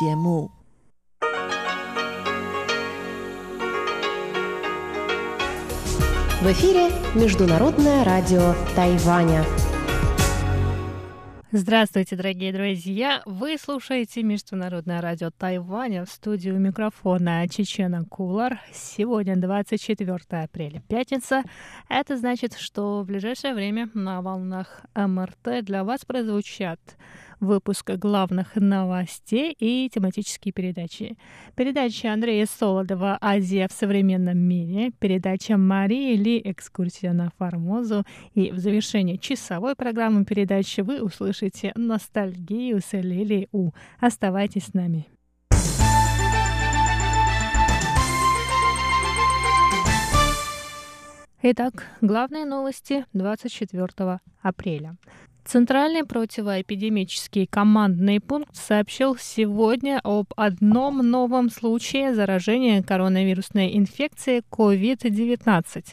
节目。В эфире Международное радио Тайваня. Здравствуйте, дорогие друзья! Вы слушаете Международное радио Тайваня в студию микрофона Чечена Кулар. Сегодня 24 апреля, пятница. Это значит, что в ближайшее время на волнах МРТ для вас прозвучат выпуск главных новостей и тематические передачи. Передача Андрея Солодова «Азия в современном мире», передача Марии Ли «Экскурсия на Формозу» и в завершении часовой программы передачи вы услышите «Ностальгию с Лили У». Оставайтесь с нами. Итак, главные новости 24 апреля. Центральный противоэпидемический командный пункт сообщил сегодня об одном новом случае заражения коронавирусной инфекцией COVID-19.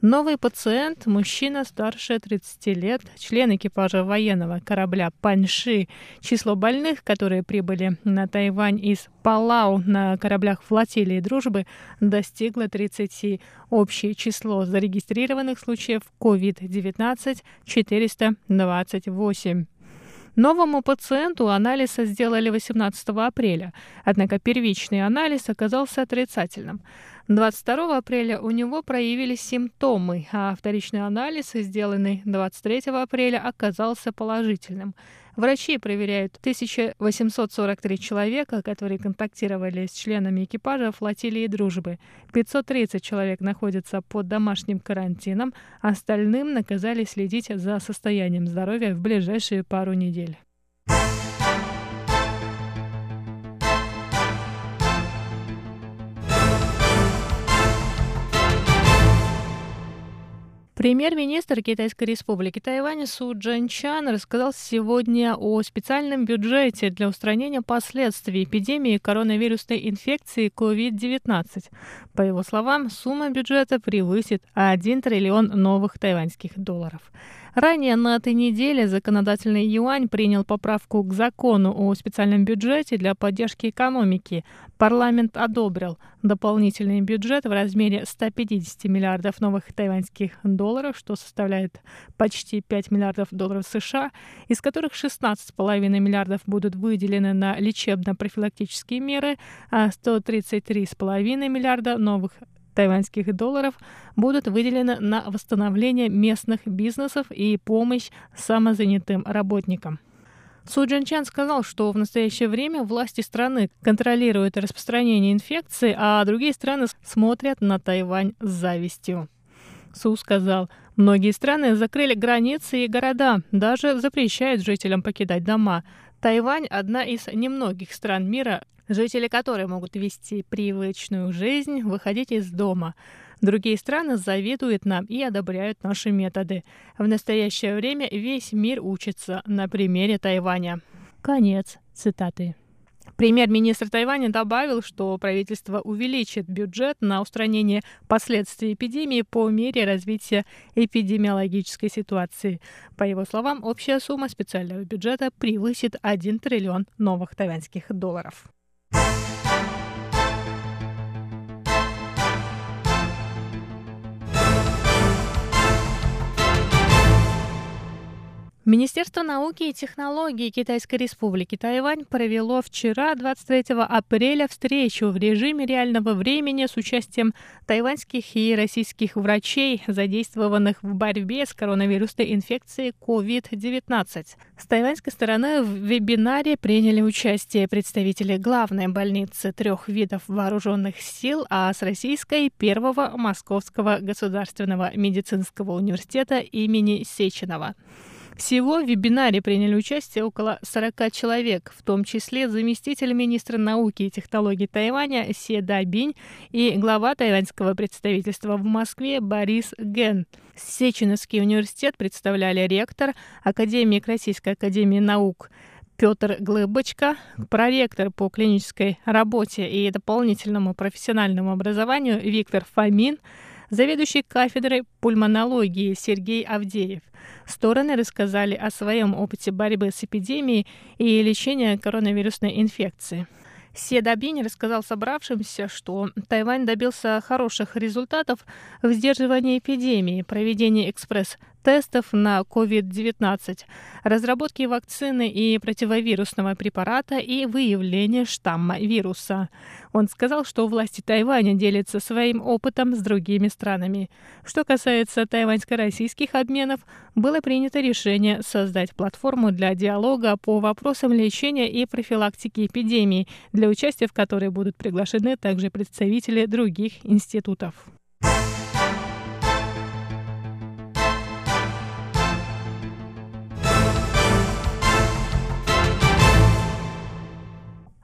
Новый пациент, мужчина старше 30 лет, член экипажа военного корабля «Паньши». Число больных, которые прибыли на Тайвань из Палау на кораблях флотилии «Дружбы» достигло 30. Общее число зарегистрированных случаев COVID-19 – 428. Новому пациенту анализ сделали 18 апреля, однако первичный анализ оказался отрицательным. 22 апреля у него проявились симптомы, а вторичный анализ, сделанный 23 апреля, оказался положительным. Врачи проверяют 1843 человека, которые контактировали с членами экипажа флотилии «Дружбы». 530 человек находятся под домашним карантином, остальным наказали следить за состоянием здоровья в ближайшие пару недель. Премьер-министр Китайской республики Тайвань Су Джанчан рассказал сегодня о специальном бюджете для устранения последствий эпидемии коронавирусной инфекции COVID-19. По его словам, сумма бюджета превысит 1 триллион новых тайваньских долларов. Ранее на этой неделе законодательный юань принял поправку к закону о специальном бюджете для поддержки экономики. Парламент одобрил дополнительный бюджет в размере 150 миллиардов новых тайваньских долларов, что составляет почти 5 миллиардов долларов США, из которых 16,5 миллиардов будут выделены на лечебно-профилактические меры, а 133,5 миллиарда новых тайваньских долларов будут выделены на восстановление местных бизнесов и помощь самозанятым работникам. Су Джинчан сказал, что в настоящее время власти страны контролируют распространение инфекции, а другие страны смотрят на Тайвань с завистью. Су сказал, многие страны закрыли границы и города, даже запрещают жителям покидать дома. Тайвань – одна из немногих стран мира, жители которой могут вести привычную жизнь, выходить из дома. Другие страны завидуют нам и одобряют наши методы. В настоящее время весь мир учится на примере Тайваня. Конец цитаты. Премьер-министр Тайваня добавил, что правительство увеличит бюджет на устранение последствий эпидемии по мере развития эпидемиологической ситуации. По его словам, общая сумма специального бюджета превысит 1 триллион новых тайваньских долларов. Министерство науки и технологий Китайской Республики Тайвань провело вчера, 23 апреля, встречу в режиме реального времени с участием тайваньских и российских врачей, задействованных в борьбе с коронавирусной инфекцией COVID-19. С тайваньской стороны в вебинаре приняли участие представители главной больницы трех видов вооруженных сил, а с российской – первого Московского государственного медицинского университета имени Сеченова. Всего в вебинаре приняли участие около 40 человек, в том числе заместитель министра науки и технологий Тайваня Се Дабинь и глава тайваньского представительства в Москве Борис Ген. Сеченовский университет представляли ректор, академик Российской академии наук Петр Глыбочка, проректор по клинической работе и дополнительному профессиональному образованию Виктор Фомин, заведующий кафедрой пульмонологии Сергей Авдеев. Стороны рассказали о своем опыте борьбы с эпидемией и лечения коронавирусной инфекции. Седабини рассказал собравшимся, что Тайвань добился хороших результатов в сдерживании эпидемии, проведении экспресс тестов на COVID-19, разработки вакцины и противовирусного препарата и выявления штамма вируса. Он сказал, что власти Тайваня делятся своим опытом с другими странами. Что касается тайваньско-российских обменов, было принято решение создать платформу для диалога по вопросам лечения и профилактики эпидемии, для участия в которой будут приглашены также представители других институтов.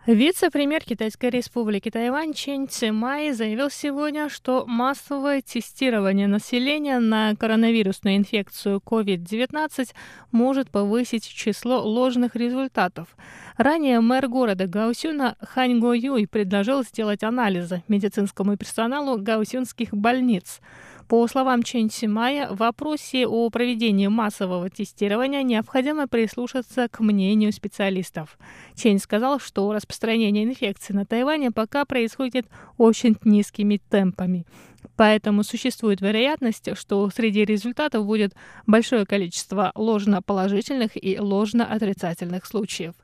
Вице-премьер Китайской республики Тайвань Чен Цимай заявил сегодня, что массовое тестирование населения на коронавирусную инфекцию COVID-19 может повысить число ложных результатов. Ранее мэр города Гаусюна Хань Го Юй предложил сделать анализы медицинскому персоналу гаусюнских больниц. По словам Чен Симая, в вопросе о проведении массового тестирования необходимо прислушаться к мнению специалистов. Чен сказал, что распространение инфекции на Тайване пока происходит очень низкими темпами. Поэтому существует вероятность, что среди результатов будет большое количество ложно-положительных и ложно-отрицательных случаев.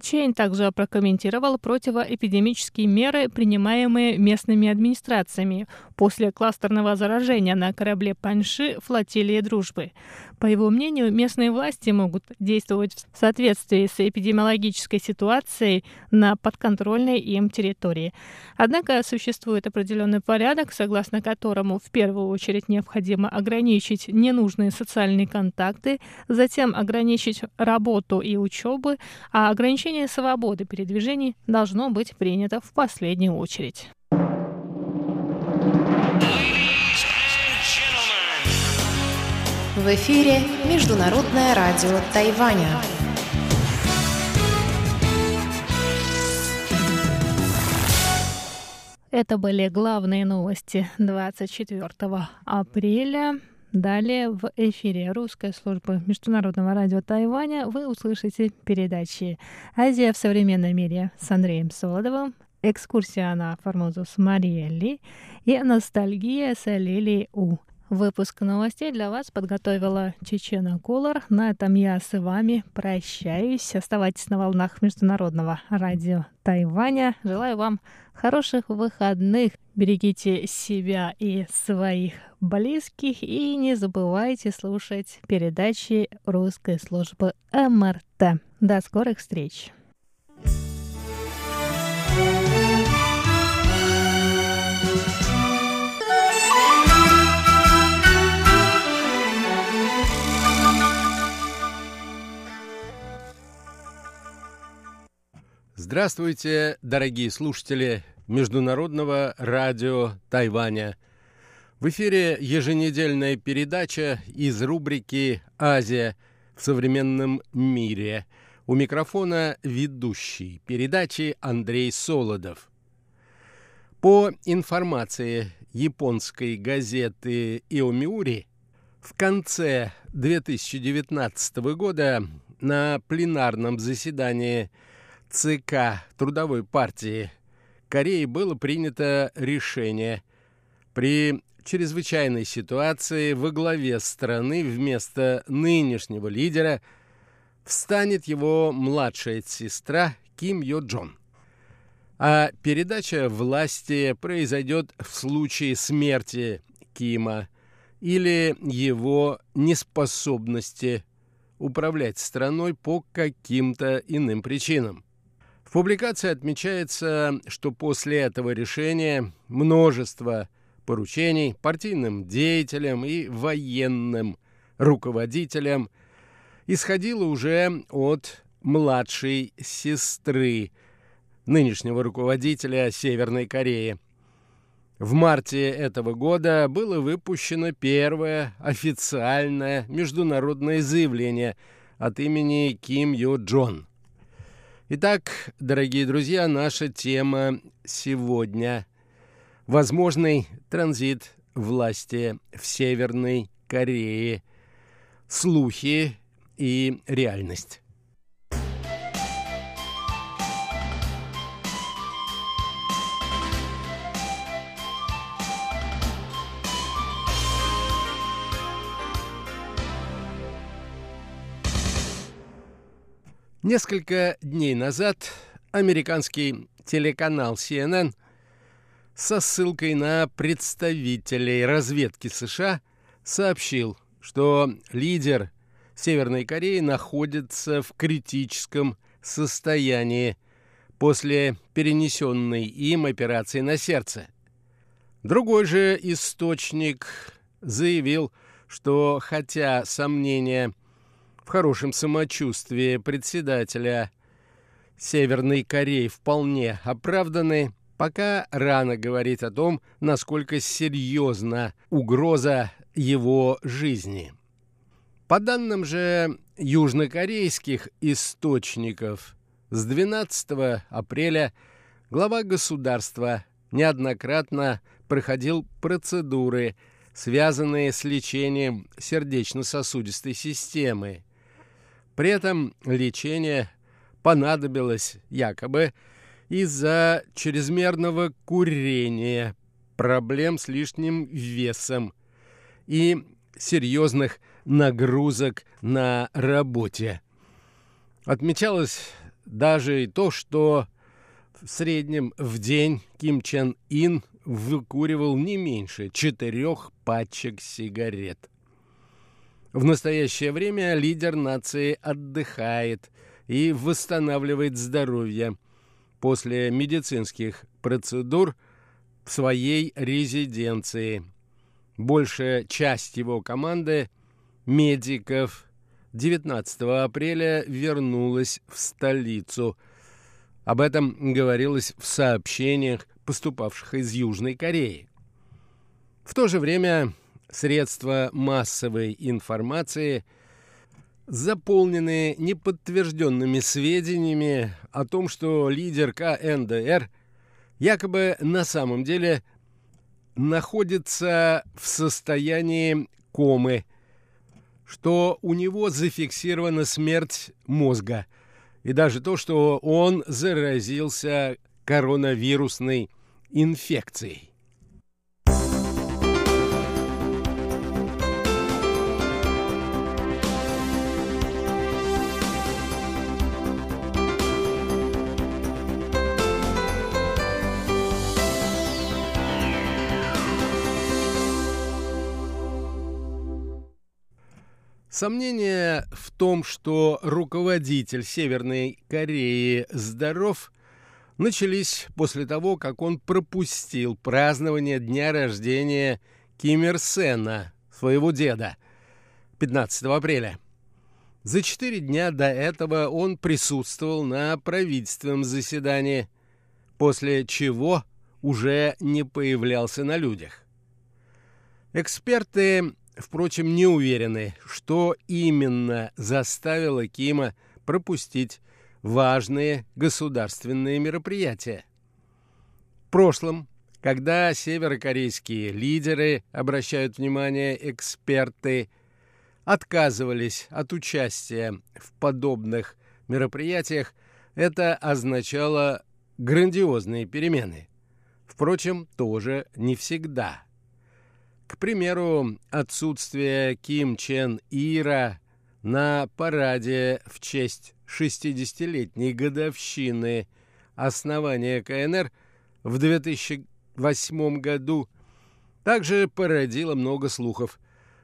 Чейн также прокомментировал противоэпидемические меры, принимаемые местными администрациями после кластерного заражения на корабле Панши флотилии дружбы. По его мнению, местные власти могут действовать в соответствии с эпидемиологической ситуацией на подконтрольной им территории. Однако существует определенный порядок, согласно которому в первую очередь необходимо ограничить ненужные социальные контакты, затем ограничить работу и учебу, а ограничение свободы передвижений должно быть принято в последнюю очередь. В эфире Международное радио Тайваня. Это были главные новости 24 апреля. Далее в эфире русской службы Международного радио Тайваня вы услышите передачи «Азия в современном мире» с Андреем Солодовым, «Экскурсия на Формозу с Мариэлли» и «Ностальгия с Лилией У». Выпуск новостей для вас подготовила Чечена Кулар. На этом я с вами прощаюсь. Оставайтесь на волнах Международного радио Тайваня. Желаю вам хороших выходных. Берегите себя и своих близких. И не забывайте слушать передачи русской службы МРТ. До скорых встреч! Здравствуйте, дорогие слушатели Международного радио Тайваня. В эфире еженедельная передача из рубрики «Азия в современном мире». У микрофона ведущий передачи Андрей Солодов. По информации японской газеты «Иомиури», в конце 2019 года на пленарном заседании – ЦК Трудовой партии Кореи было принято решение при чрезвычайной ситуации во главе страны вместо нынешнего лидера встанет его младшая сестра Ким Йо Джон. А передача власти произойдет в случае смерти Кима или его неспособности управлять страной по каким-то иным причинам. В публикации отмечается, что после этого решения множество поручений партийным деятелям и военным руководителям исходило уже от младшей сестры нынешнего руководителя Северной Кореи. В марте этого года было выпущено первое официальное международное заявление от имени Ким Йо Джон – Итак, дорогие друзья, наша тема сегодня – возможный транзит власти в Северной Корее, слухи и реальность. Несколько дней назад американский телеканал CNN со ссылкой на представителей разведки США сообщил, что лидер Северной Кореи находится в критическом состоянии после перенесенной им операции на сердце. Другой же источник заявил, что хотя сомнения в хорошем самочувствии председателя Северной Кореи вполне оправданы, пока рано говорить о том, насколько серьезна угроза его жизни. По данным же южнокорейских источников, с 12 апреля глава государства неоднократно проходил процедуры, связанные с лечением сердечно-сосудистой системы. При этом лечение понадобилось якобы из-за чрезмерного курения, проблем с лишним весом и серьезных нагрузок на работе. Отмечалось даже и то, что в среднем в день Ким Чен Ин выкуривал не меньше четырех пачек сигарет. В настоящее время лидер нации отдыхает и восстанавливает здоровье после медицинских процедур в своей резиденции. Большая часть его команды медиков 19 апреля вернулась в столицу. Об этом говорилось в сообщениях, поступавших из Южной Кореи. В то же время средства массовой информации заполнены неподтвержденными сведениями о том, что лидер КНДР якобы на самом деле находится в состоянии комы – что у него зафиксирована смерть мозга, и даже то, что он заразился коронавирусной инфекцией. Сомнения в том, что руководитель Северной Кореи здоров, начались после того, как он пропустил празднование дня рождения Ким Ир Сена, своего деда, 15 апреля. За четыре дня до этого он присутствовал на правительственном заседании, после чего уже не появлялся на людях. Эксперты впрочем, не уверены, что именно заставило Кима пропустить важные государственные мероприятия. В прошлом, когда северокорейские лидеры, обращают внимание эксперты, отказывались от участия в подобных мероприятиях, это означало грандиозные перемены. Впрочем, тоже не всегда – к примеру, отсутствие Ким Чен Ира на параде в честь 60-летней годовщины основания КНР в 2008 году также породило много слухов,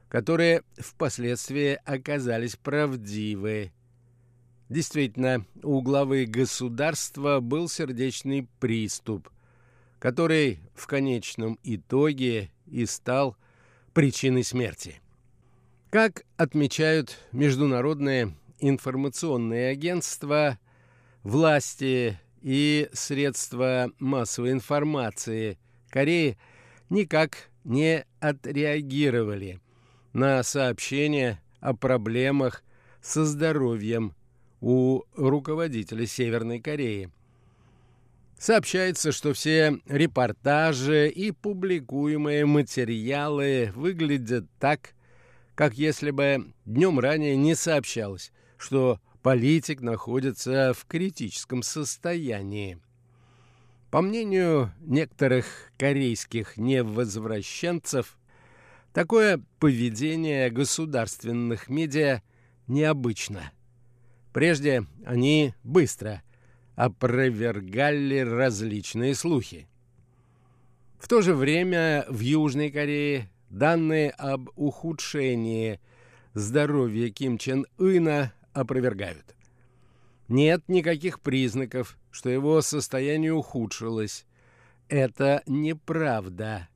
которые впоследствии оказались правдивы. Действительно, у главы государства был сердечный приступ, который в конечном итоге и стал причиной смерти. Как отмечают международные информационные агентства, власти и средства массовой информации Кореи никак не отреагировали на сообщения о проблемах со здоровьем у руководителя Северной Кореи – Сообщается, что все репортажи и публикуемые материалы выглядят так, как если бы днем ранее не сообщалось, что политик находится в критическом состоянии. По мнению некоторых корейских невозвращенцев, такое поведение государственных медиа необычно. Прежде они быстро опровергали различные слухи. В то же время в Южной Корее данные об ухудшении здоровья Ким Чен Ына опровергают. Нет никаких признаков, что его состояние ухудшилось. Это неправда.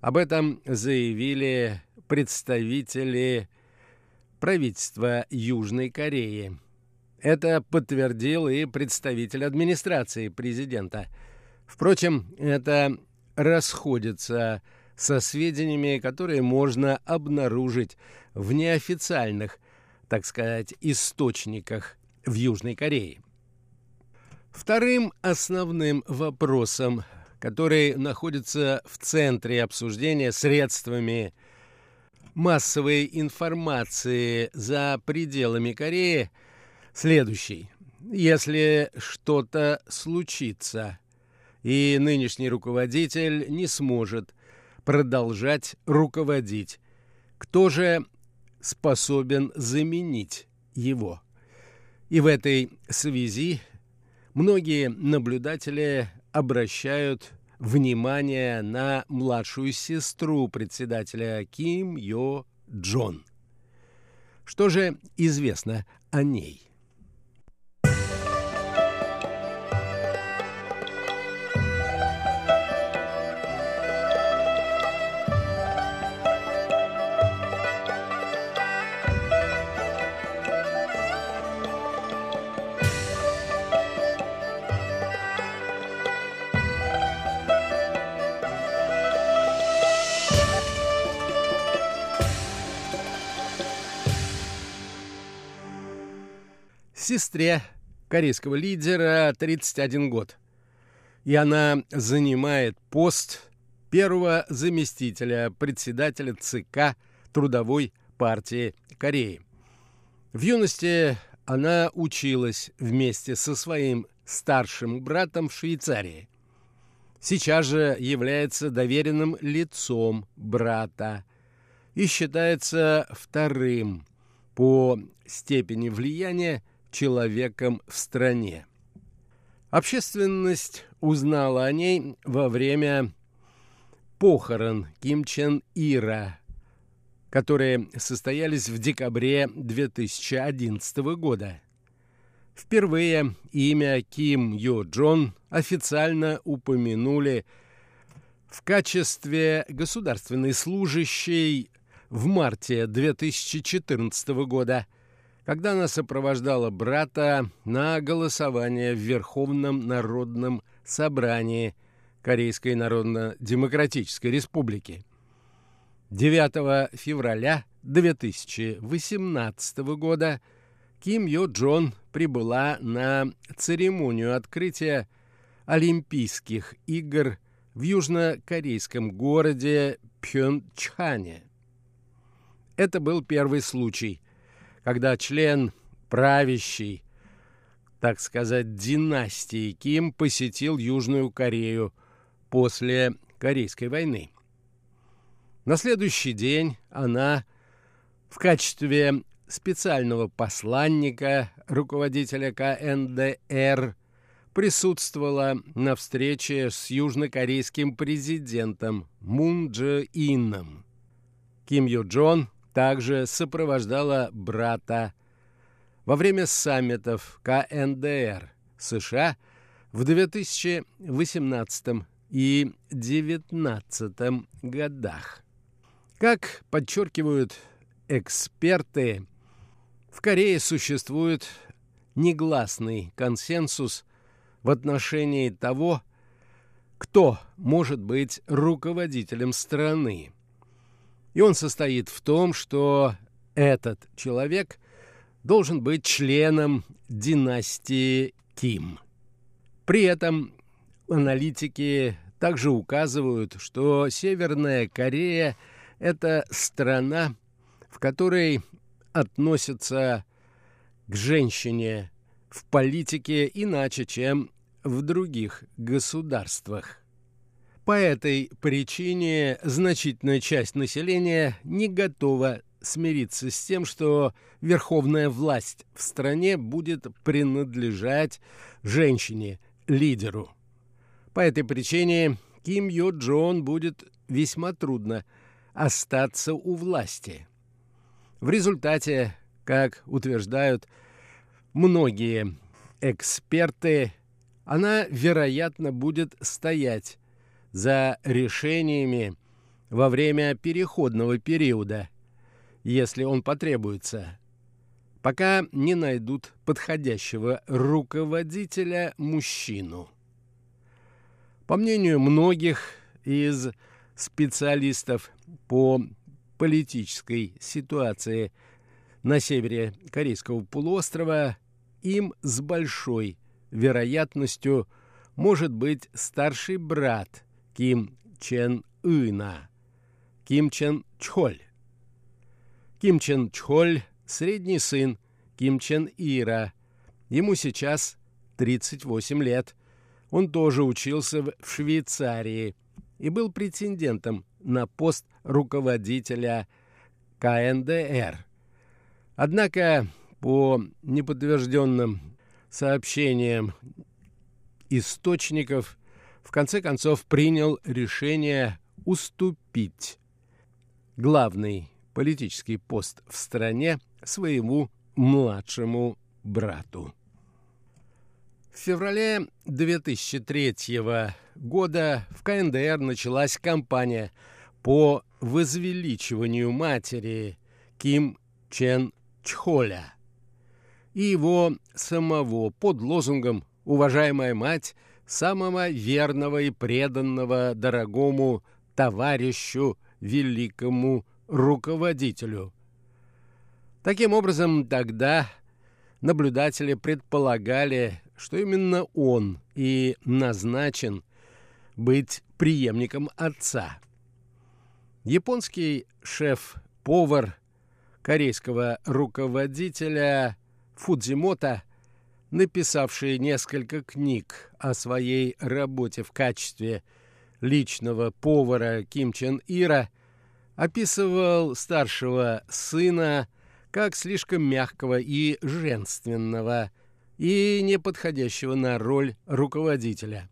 Об этом заявили представители правительства Южной Кореи. Это подтвердил и представитель администрации президента. Впрочем, это расходится со сведениями, которые можно обнаружить в неофициальных, так сказать, источниках в Южной Корее. Вторым основным вопросом, который находится в центре обсуждения средствами массовой информации за пределами Кореи, следующий. Если что-то случится, и нынешний руководитель не сможет продолжать руководить, кто же способен заменить его? И в этой связи многие наблюдатели обращают внимание на младшую сестру председателя Ким Йо Джон. Что же известно о ней? Сестре корейского лидера 31 год. И она занимает пост первого заместителя председателя ЦК Трудовой партии Кореи. В юности она училась вместе со своим старшим братом в Швейцарии. Сейчас же является доверенным лицом брата и считается вторым по степени влияния человеком в стране. Общественность узнала о ней во время похорон Ким Чен Ира, которые состоялись в декабре 2011 года. Впервые имя Ким Йо Джон официально упомянули в качестве государственной служащей в марте 2014 года – когда она сопровождала брата на голосование в Верховном народном собрании Корейской Народно-Демократической Республики. 9 февраля 2018 года Ким Йо Джон прибыла на церемонию открытия Олимпийских игр в южнокорейском городе Пхенчхане. Это был первый случай – когда член правящей, так сказать, династии Ким посетил Южную Корею после Корейской войны. На следующий день она в качестве специального посланника руководителя КНДР присутствовала на встрече с южнокорейским президентом Мун Дже Ином. Ким Ю Джон также сопровождала брата во время саммитов КНДР США в 2018 и 2019 годах. Как подчеркивают эксперты, в Корее существует негласный консенсус в отношении того, кто может быть руководителем страны. И он состоит в том, что этот человек должен быть членом династии Ким. При этом аналитики также указывают, что Северная Корея – это страна, в которой относятся к женщине в политике иначе, чем в других государствах. По этой причине значительная часть населения не готова смириться с тем, что верховная власть в стране будет принадлежать женщине, лидеру. По этой причине Ким Йо Джон будет весьма трудно остаться у власти. В результате, как утверждают многие эксперты, она, вероятно, будет стоять за решениями во время переходного периода, если он потребуется, пока не найдут подходящего руководителя мужчину. По мнению многих из специалистов по политической ситуации на севере Корейского полуострова, им с большой вероятностью может быть старший брат Ким Чен Ына, Ким Чен Чхоль. Ким Чен Чхоль – средний сын Ким Чен Ира. Ему сейчас 38 лет. Он тоже учился в Швейцарии и был претендентом на пост руководителя КНДР. Однако, по неподтвержденным сообщениям источников, в конце концов принял решение уступить главный политический пост в стране своему младшему брату. В феврале 2003 года в КНДР началась кампания по возвеличиванию матери Ким Чен Чхоля и его самого под лозунгом «Уважаемая мать самого верного и преданного дорогому товарищу, великому руководителю». Таким образом, тогда наблюдатели предполагали, что именно он и назначен быть преемником отца. Японский шеф-повар корейского руководителя Фудзимото, написавший несколько книг о своей работе в качестве личного повара Ким Чен Ира, описывал старшего сына как слишком мягкого и женственного, и не подходящего на роль руководителя.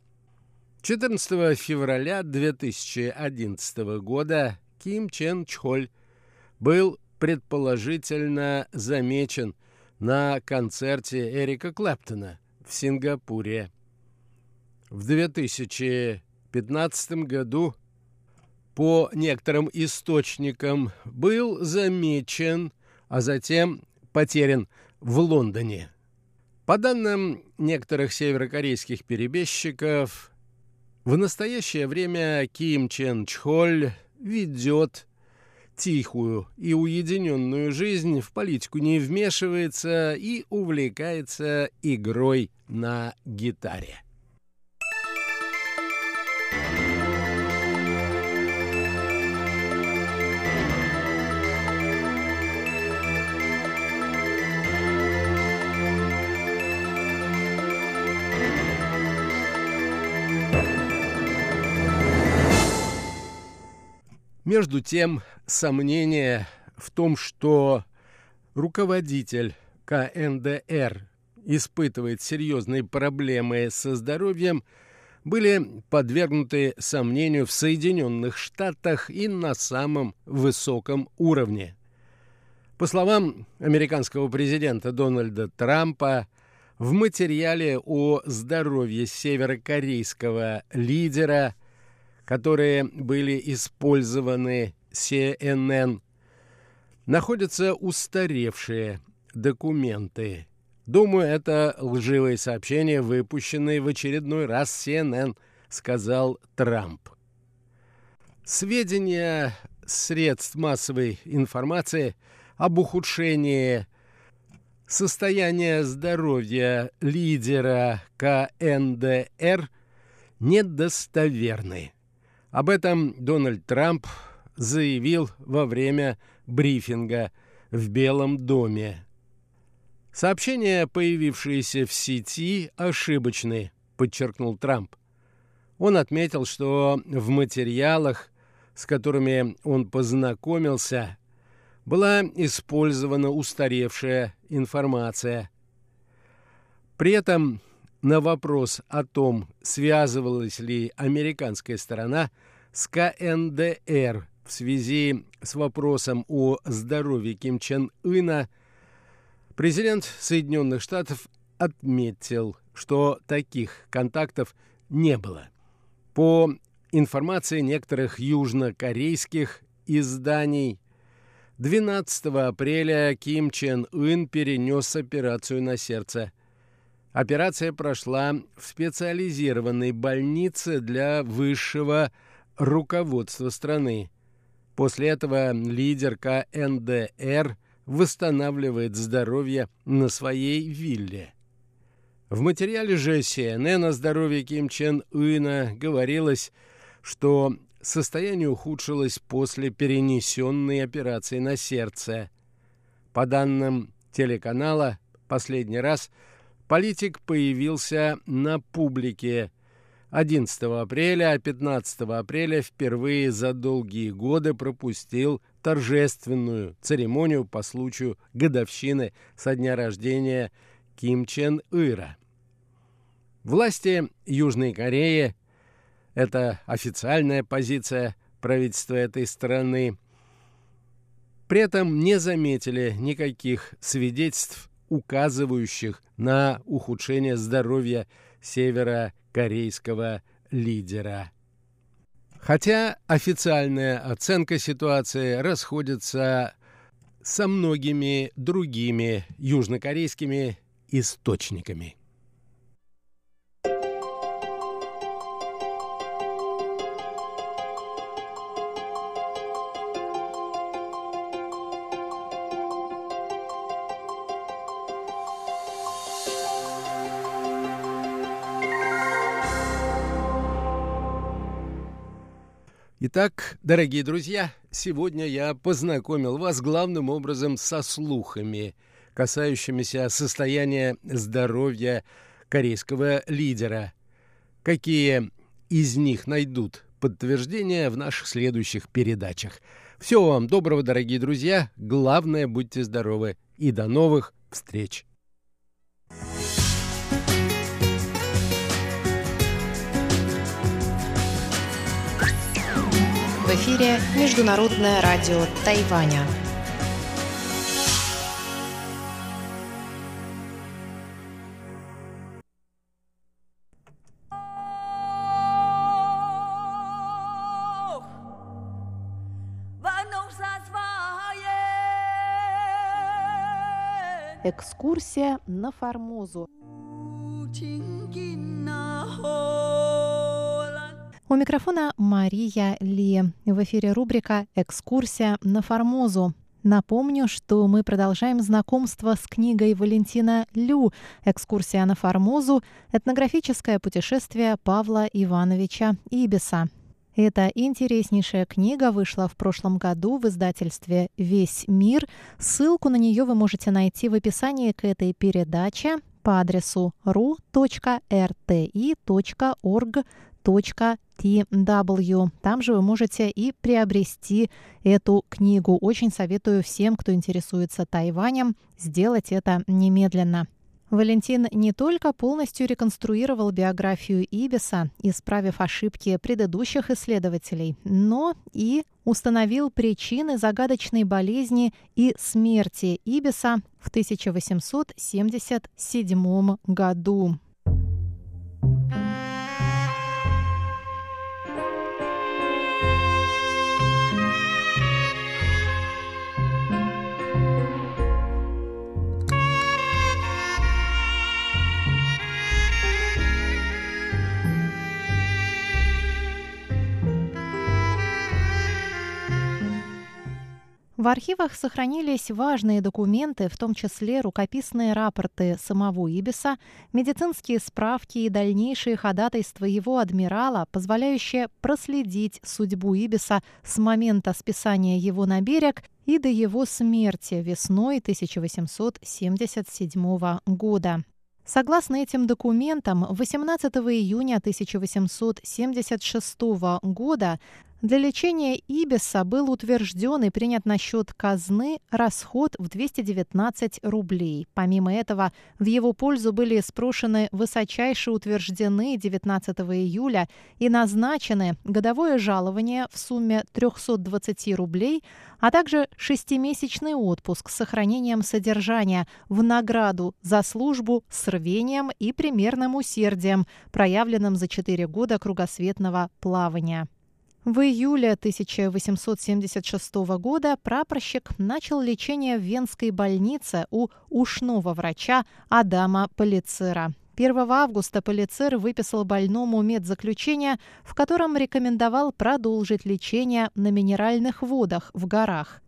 14 февраля 2011 года Ким Чен Чхоль был предположительно замечен на концерте Эрика Клэптона в Сингапуре. В 2015 году по некоторым источникам был замечен, а затем потерян в Лондоне. По данным некоторых северокорейских перебежчиков, в настоящее время Ким Чен Чхоль ведет тихую и уединенную жизнь, в политику не вмешивается и увлекается игрой на гитаре. Между тем, сомнения в том, что руководитель КНДР испытывает серьезные проблемы со здоровьем, были подвергнуты сомнению в Соединенных Штатах и на самом высоком уровне. По словам американского президента Дональда Трампа, в материале о здоровье северокорейского лидера – которые были использованы CNN, находятся устаревшие документы. Думаю, это лживые сообщения, выпущенные в очередной раз CNN, сказал Трамп. Сведения средств массовой информации об ухудшении состояния здоровья лидера КНДР недостоверны. Об этом Дональд Трамп заявил во время брифинга в Белом доме. Сообщения, появившиеся в сети, ошибочны, подчеркнул Трамп. Он отметил, что в материалах, с которыми он познакомился, была использована устаревшая информация. При этом на вопрос о том, связывалась ли американская сторона с КНДР в связи с вопросом о здоровье Ким Чен Ына, президент Соединенных Штатов отметил, что таких контактов не было. По информации некоторых южнокорейских изданий, 12 апреля Ким Чен Ын перенес операцию на сердце. Операция прошла в специализированной больнице для высшего руководства страны. После этого лидер КНДР восстанавливает здоровье на своей вилле. В материале же CNN о здоровье Ким Чен Ына говорилось, что состояние ухудшилось после перенесенной операции на сердце. По данным телеканала, последний раз политик появился на публике 11 апреля, а 15 апреля впервые за долгие годы пропустил торжественную церемонию по случаю годовщины со дня рождения Ким Чен Ира. Власти Южной Кореи, это официальная позиция правительства этой страны, при этом не заметили никаких свидетельств, указывающих на ухудшение здоровья севера корейского лидера. Хотя официальная оценка ситуации расходится со многими другими южнокорейскими источниками. Итак, дорогие друзья, сегодня я познакомил вас главным образом со слухами, касающимися состояния здоровья корейского лидера. Какие из них найдут подтверждение в наших следующих передачах. Всего вам доброго, дорогие друзья. Главное, будьте здоровы. И до новых встреч. Эфире Международное радио Тайваня. Экскурсия на Формозу. У микрофона Мария Ли. В эфире рубрика «Экскурсия на Формозу». Напомню, что мы продолжаем знакомство с книгой Валентина Лю «Экскурсия на Формозу. Этнографическое путешествие Павла Ивановича Ибиса». Эта интереснейшая книга вышла в прошлом году в издательстве «Весь мир». Ссылку на нее вы можете найти в описании к этой передаче по адресу ru.rti.org tw. Там же вы можете и приобрести эту книгу. Очень советую всем, кто интересуется Тайванем, сделать это немедленно. Валентин не только полностью реконструировал биографию Ибиса, исправив ошибки предыдущих исследователей, но и установил причины загадочной болезни и смерти Ибиса в 1877 году. В архивах сохранились важные документы, в том числе рукописные рапорты самого Ибиса, медицинские справки и дальнейшие ходатайства его адмирала, позволяющие проследить судьбу Ибиса с момента списания его на берег и до его смерти весной 1877 года. Согласно этим документам, 18 июня 1876 года Для лечения Ибиса был утвержден и принят на счет казны расход в 219 рублей. Помимо этого, в его пользу были спрошены высочайше утверждены 19 июля и назначены годовое жалование в сумме 320 рублей, а также шестимесячный отпуск с сохранением содержания в награду за службу с рвением и примерным усердием, проявленным за четыре года кругосветного плавания. В июле 1876 года прапорщик начал лечение в Венской больнице у ушного врача Адама Полицера. 1 августа Полицер выписал больному медзаключение, в котором рекомендовал продолжить лечение на минеральных водах в горах.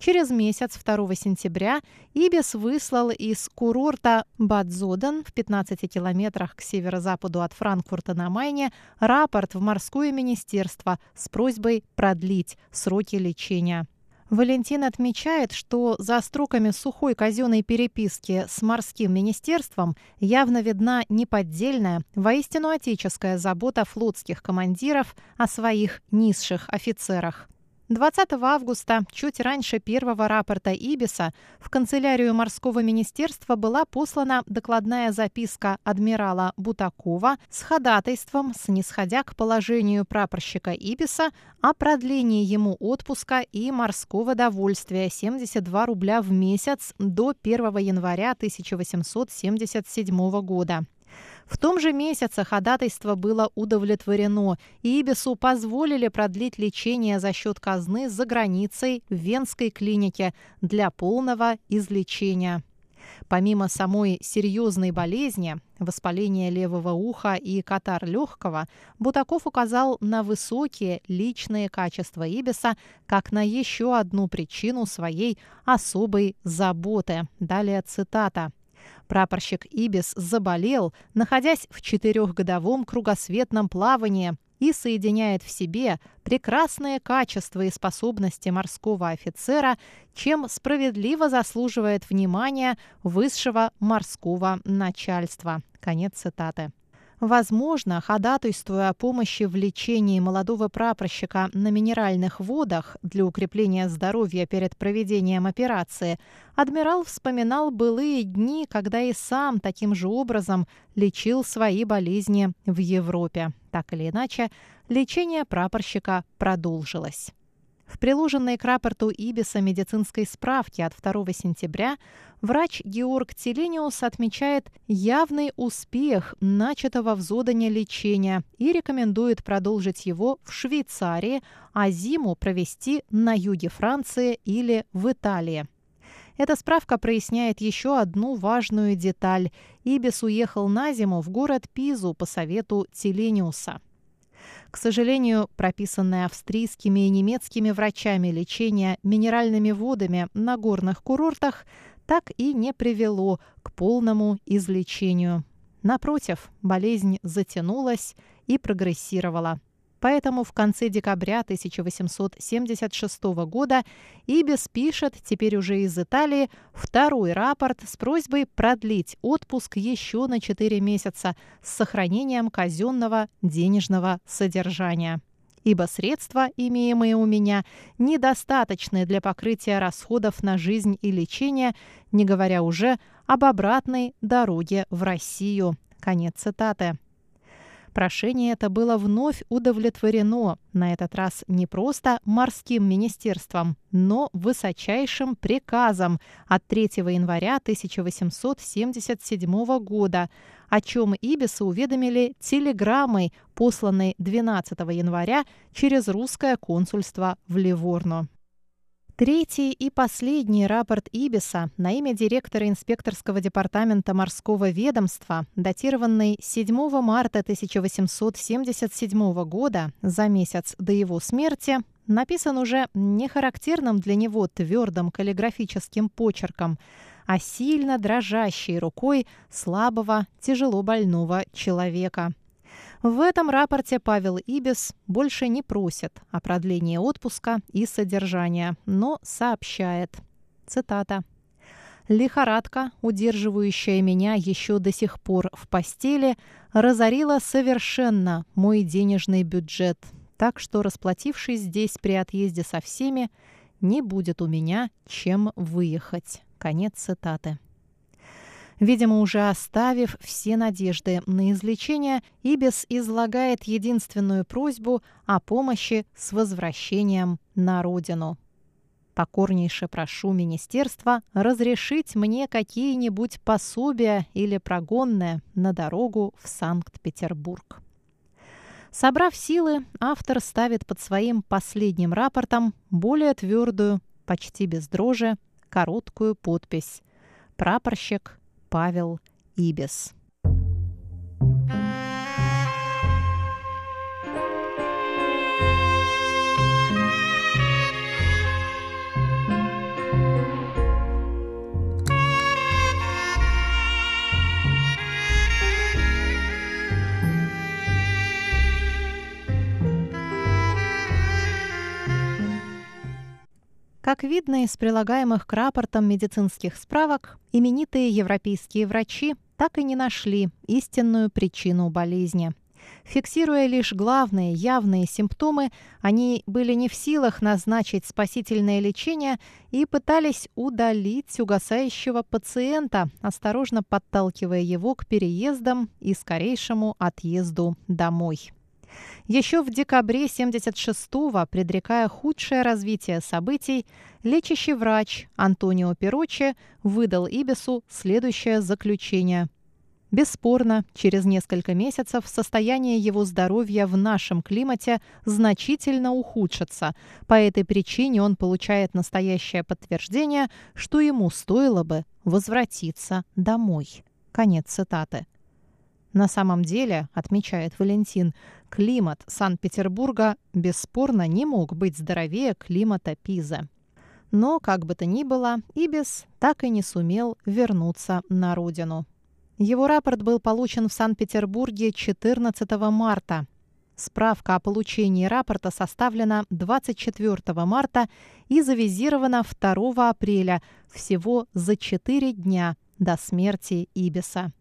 Через месяц, 2 сентября, Ибис выслал из курорта Бадзоден в 15 километрах к северо-западу от Франкфурта на Майне рапорт в морское министерство с просьбой продлить сроки лечения. Валентин отмечает, что за строками сухой казенной переписки с морским министерством явно видна неподдельная, воистину отеческая забота флотских командиров о своих низших офицерах. 20 августа, чуть раньше первого рапорта Ибиса, в канцелярию морского министерства была послана докладная записка адмирала Бутакова с ходатайством, снисходя к положению прапорщика Ибиса о продлении ему отпуска и морского довольствия 72 рубля в месяц до 1 января 1877 года. В том же месяце ходатайство было удовлетворено, и Ибису позволили продлить лечение за счет казны за границей в Венской клинике для полного излечения. Помимо самой серьезной болезни, воспаления левого уха и катар легкого, Бутаков указал на высокие личные качества Ибиса как на еще одну причину своей особой заботы. Далее цитата. Прапорщик Ибис заболел, находясь в четырехгодовом кругосветном плавании и соединяет в себе прекрасные качества и способности морского офицера, чем справедливо заслуживает внимания высшего морского начальства. Конец цитаты. Возможно, ходатайствуя о помощи в лечении молодого прапорщика на минеральных водах для укрепления здоровья перед проведением операции, адмирал вспоминал былые дни, когда и сам таким же образом лечил свои болезни в Европе. Так или иначе, лечение прапорщика продолжилось. В приложенной к рапорту Ибиса медицинской справке от 2 сентября врач Георг Телениус отмечает явный успех начатого в Зодане лечения и рекомендует продолжить его в Швейцарии, а зиму провести на юге Франции или в Италии. Эта справка проясняет еще одну важную деталь. Ибис уехал на зиму в город Пизу по совету Телениуса – к сожалению, прописанное австрийскими и немецкими врачами лечение минеральными водами на горных курортах так и не привело к полному излечению. Напротив, болезнь затянулась и прогрессировала. Поэтому в конце декабря 1876 года Ибис пишет, теперь уже из Италии, второй рапорт с просьбой продлить отпуск еще на 4 месяца с сохранением казенного денежного содержания ибо средства, имеемые у меня, недостаточны для покрытия расходов на жизнь и лечение, не говоря уже об обратной дороге в Россию. Конец цитаты. Прошение это было вновь удовлетворено, на этот раз не просто морским министерством, но высочайшим приказом от 3 января 1877 года, о чем Ибиса уведомили телеграммой, посланной 12 января через русское консульство в Ливорно. Третий и последний рапорт Ибиса на имя директора инспекторского департамента морского ведомства, датированный 7 марта 1877 года, за месяц до его смерти, написан уже не характерным для него твердым каллиграфическим почерком, а сильно дрожащей рукой слабого, тяжело больного человека – в этом рапорте Павел Ибис больше не просит о продлении отпуска и содержания, но сообщает. Цитата. Лихорадка, удерживающая меня еще до сих пор в постели, разорила совершенно мой денежный бюджет. Так что, расплатившись здесь при отъезде со всеми, не будет у меня чем выехать. Конец цитаты. Видимо, уже оставив все надежды на излечение, Ибис излагает единственную просьбу о помощи с возвращением на родину. Покорнейше прошу министерства разрешить мне какие-нибудь пособия или прогонные на дорогу в Санкт-Петербург. Собрав силы, автор ставит под своим последним рапортом более твердую, почти без дрожи, короткую подпись «Прапорщик Павел Ибис». Как видно из прилагаемых к рапортам медицинских справок, именитые европейские врачи так и не нашли истинную причину болезни. Фиксируя лишь главные явные симптомы, они были не в силах назначить спасительное лечение и пытались удалить угасающего пациента, осторожно подталкивая его к переездам и скорейшему отъезду домой. Еще в декабре 76-го, предрекая худшее развитие событий, лечащий врач Антонио Перочи выдал Ибису следующее заключение. Бесспорно, через несколько месяцев состояние его здоровья в нашем климате значительно ухудшится. По этой причине он получает настоящее подтверждение, что ему стоило бы возвратиться домой. Конец цитаты. На самом деле, отмечает Валентин, климат Санкт-Петербурга бесспорно не мог быть здоровее климата Пизы. Но, как бы то ни было, Ибис так и не сумел вернуться на родину. Его рапорт был получен в Санкт-Петербурге 14 марта. Справка о получении рапорта составлена 24 марта и завизирована 2 апреля, всего за 4 дня до смерти Ибиса.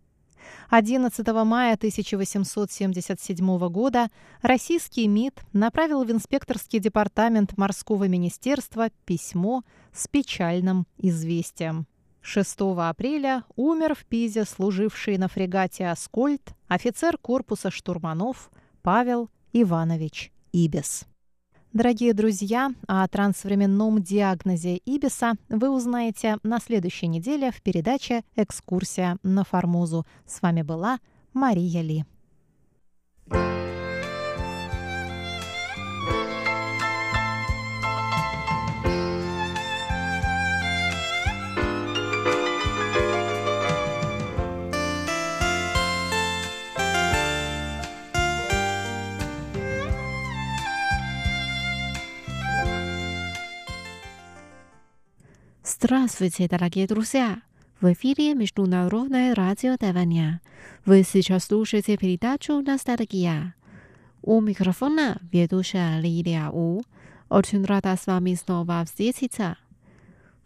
11 мая 1877 года российский МИД направил в инспекторский департамент морского министерства письмо с печальным известием. 6 апреля умер в Пизе служивший на фрегате «Аскольд» офицер корпуса штурманов Павел Иванович Ибис. Дорогие друзья, о трансвременном диагнозе Ибиса вы узнаете на следующей неделе в передаче «Экскурсия на Формозу». С вами была Мария Ли. Здравствуйте, дорогие друзья! В эфире Международное радио Тайваня. Вы сейчас слушаете передачу «Ностальгия». У микрофона ведущая Лилия У. Очень рада с вами снова встретиться.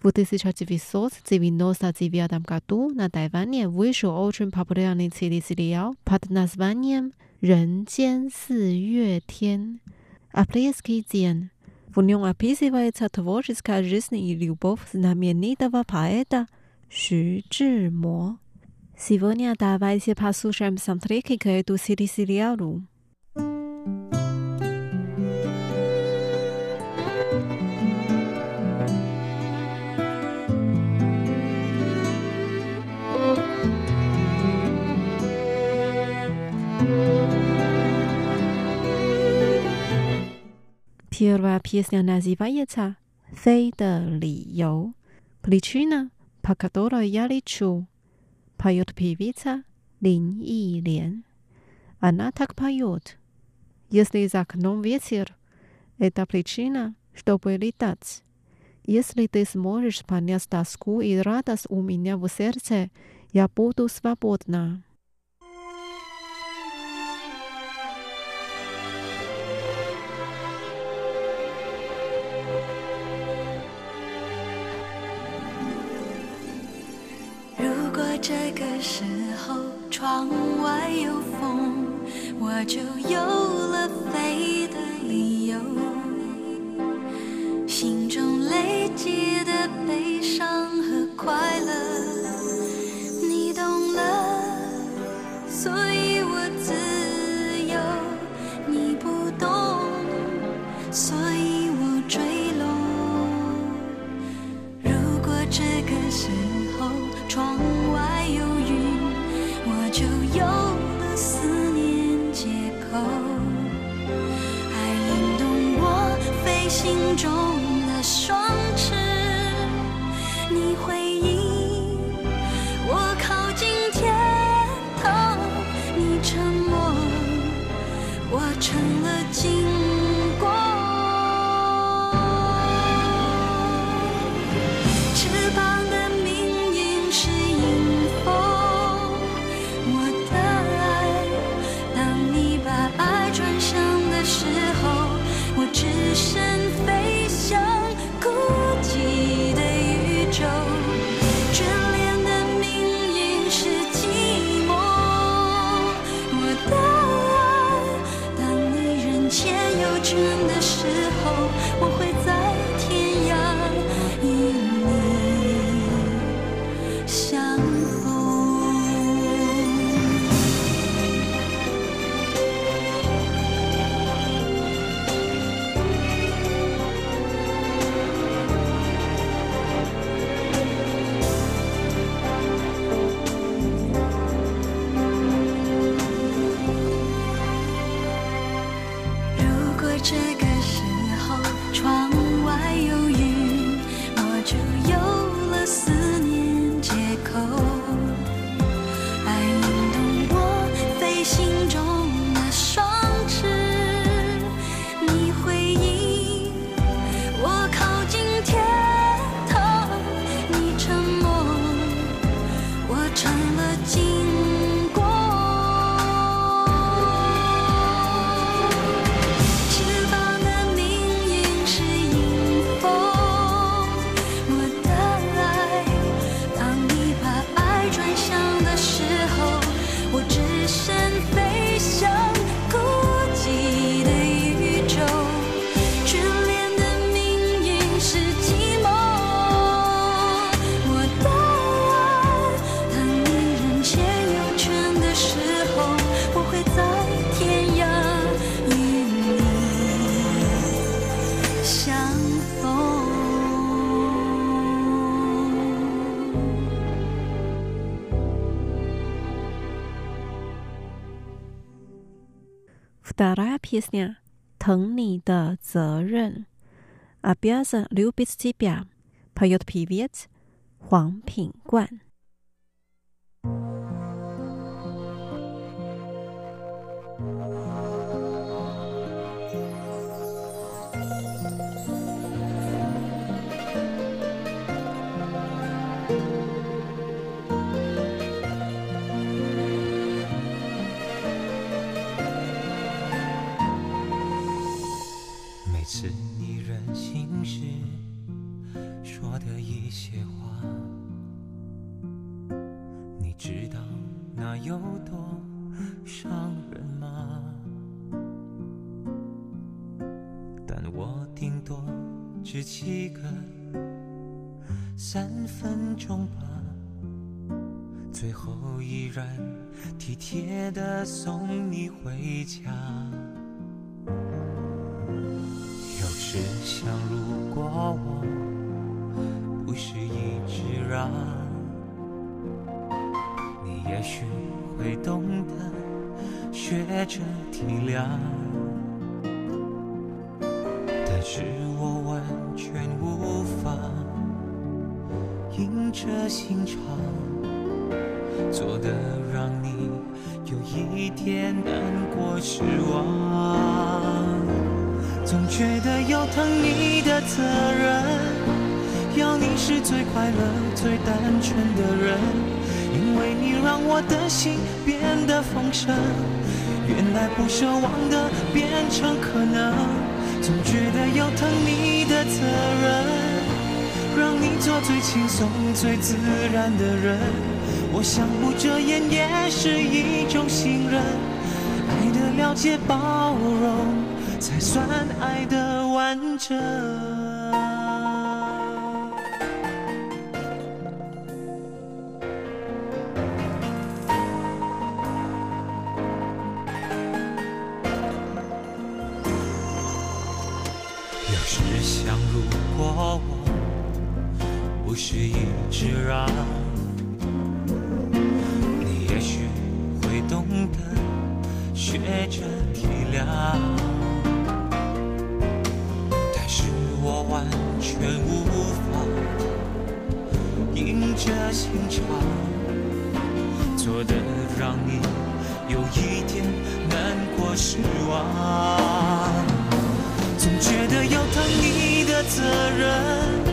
В 1999 году на Тайване вышел очень популярный телесериал под названием «Рен Сиюэ Тен» – «Апрельский день». В нем описывается творческая жизнь и любовь знаменитого поэта Xu Zhimo. Сегодня давайте послушаем саундтреки к этому сериалу. Первая песня называется «Фей de Лио». Причина, по которой я лечу, поет певица Лин Илен. Она так поет. Если за окном ветер, это причина, чтобы летать. Если ты сможешь понять тоску и радость у меня в сердце, я буду свободна. 时候窗外有风我就有了飞的理由。心中累积的悲伤和快乐你懂了所有心中。疼你的责任 i'll 表 （Pilot-Period） 黄品冠十七个三分钟吧，最后依然体贴的送你回家。有时想，如果我不是一直让，你也许会懂得学着体谅。是我完全无法硬着心肠，做的让你有一点难过失望。总觉得有疼你的责任，要你是最快乐、最单纯的人，因为你让我的心变得丰盛，原来不奢望的变成可能。总觉得有疼你的责任，让你做最轻松、最自然的人。我想不遮掩也是一种信任，爱的了解、包容。才算爱的完整。是一直啊你也许会懂得学着体谅但是我完全无法硬着心肠做的让你有一点难过失望。总觉得要疼你的责任。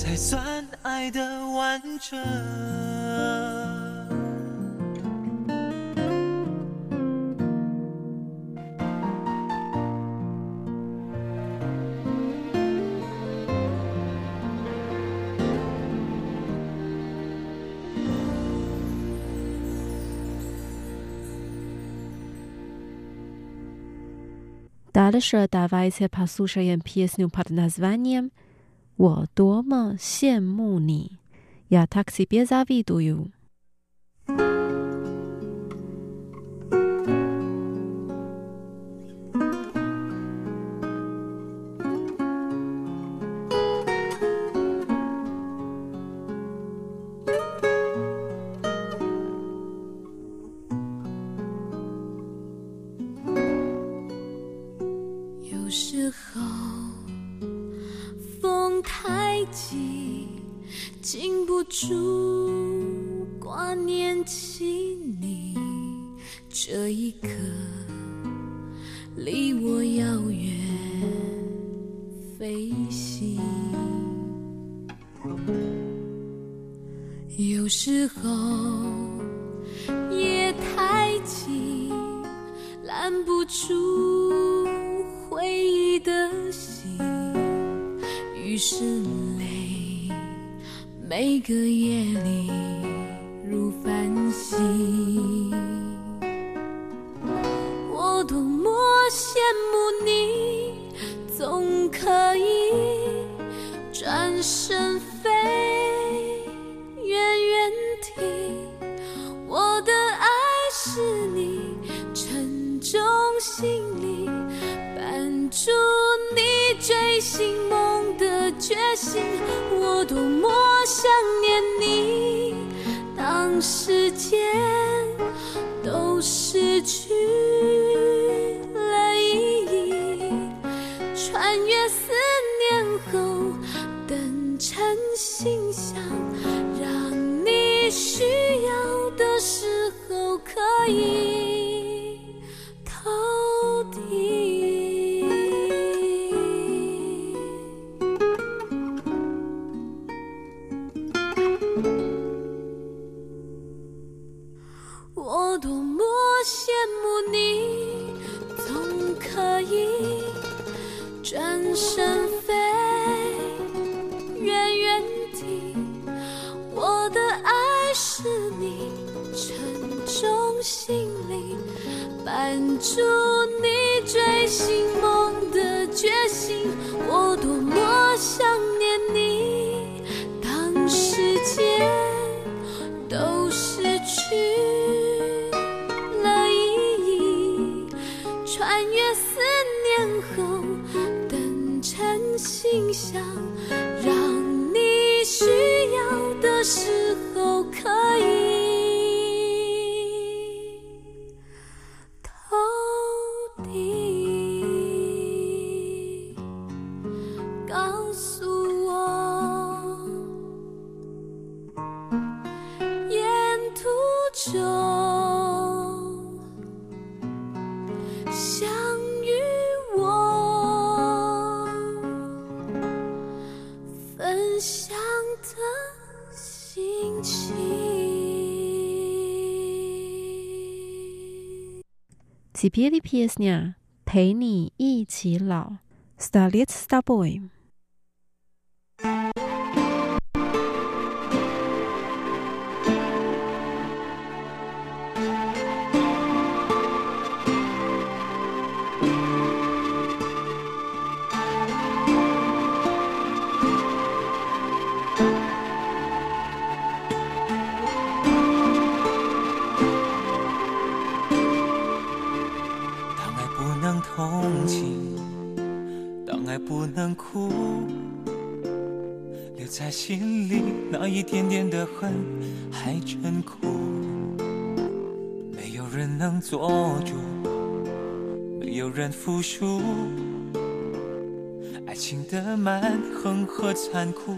才算爱的完整。Дальше давайте послушаем песню под названием 我多么羡慕你！Ja tak si bezavidujú. 多么羡慕你，总可以转身飞，远远地。我的爱是你沉重行李，伴住你追寻梦的决心。我多么想念你，当时间几 p 的 p s 呢？陪你一起老。Starlet Starboy。做主，没有人服输，爱情的蛮横和残酷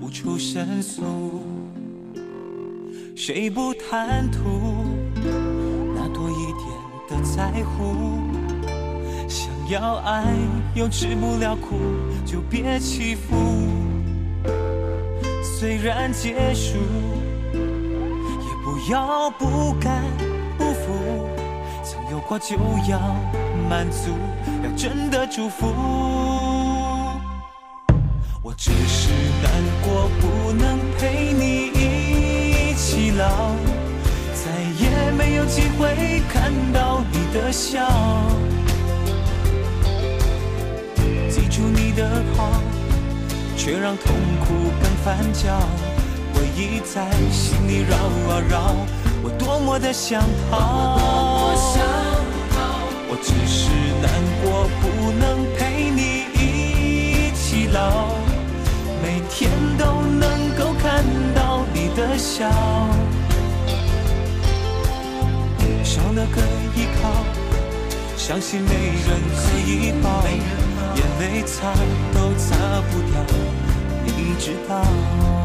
无处申诉，谁不贪图？那多一点的在乎。想要爱又吃不了苦，就别欺负。虽然结束，也不要不甘。曾有过就要满足，要真的祝福。我只是难过，不能陪你一起老。再也没有机会看到你的笑。记住你的好，却让痛苦更翻搅。回忆在心里绕啊绕，我多么的想逃。只是难过，不能陪你一起老，每天都能够看到你的笑。少了个依靠，相信没人可以抱，眼泪擦都擦不掉，你知道。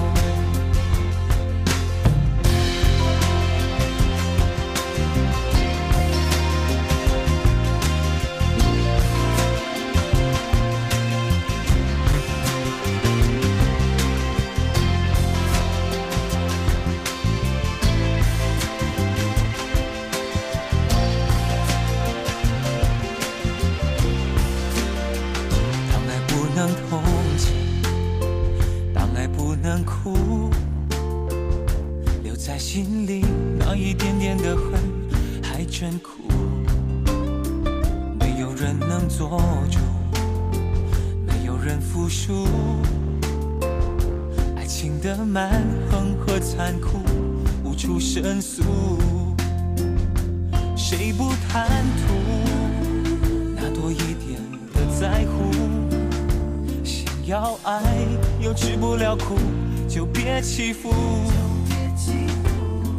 起伏。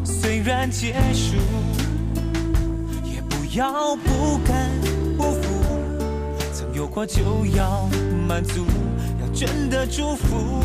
虽然结束，也不要不甘不服。曾有过就要满足，要真的祝福。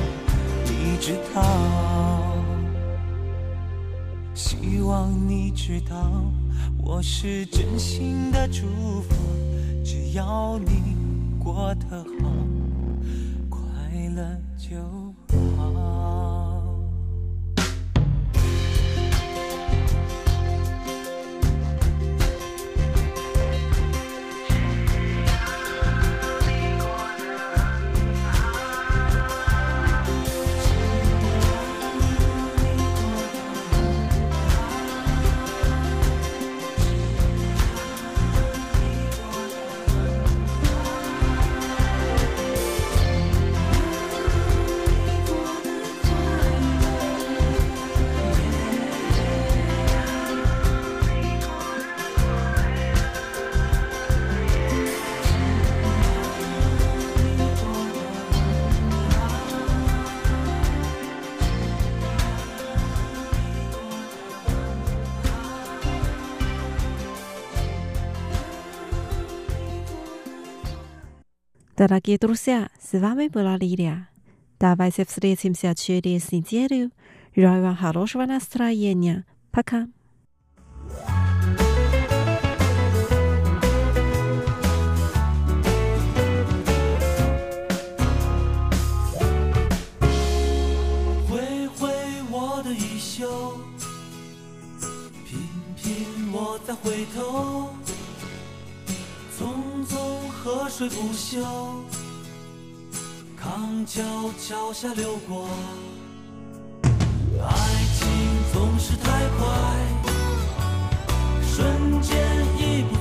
知道。希望你知道，我是真心的祝福，只要你过得好，Дорогие друзья, с вами была Лилия. Давайте встретимся через неделю. Желаю вам хорошего настроения. Пока. Hãy subscribe 河水不休康桥桥下流过爱情总是太快瞬间已不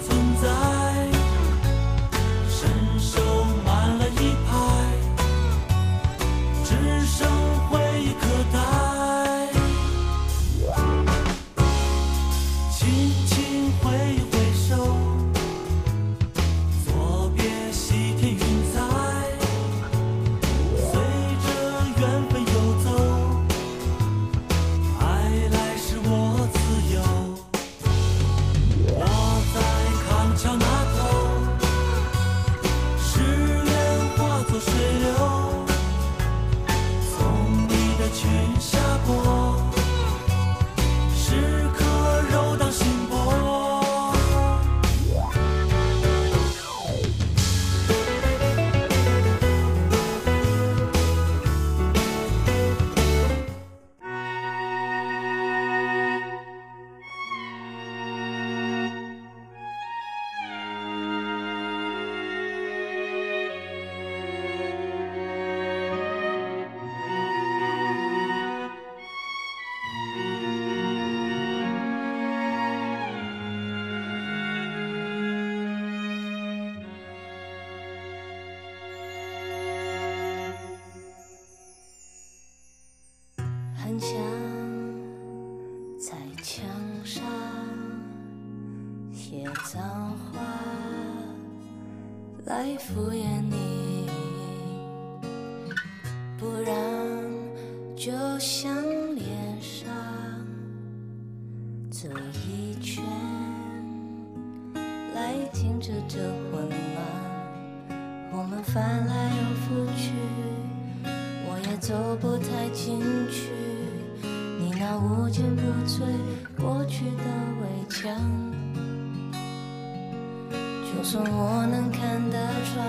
我能看得穿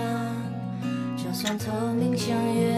就算透明相约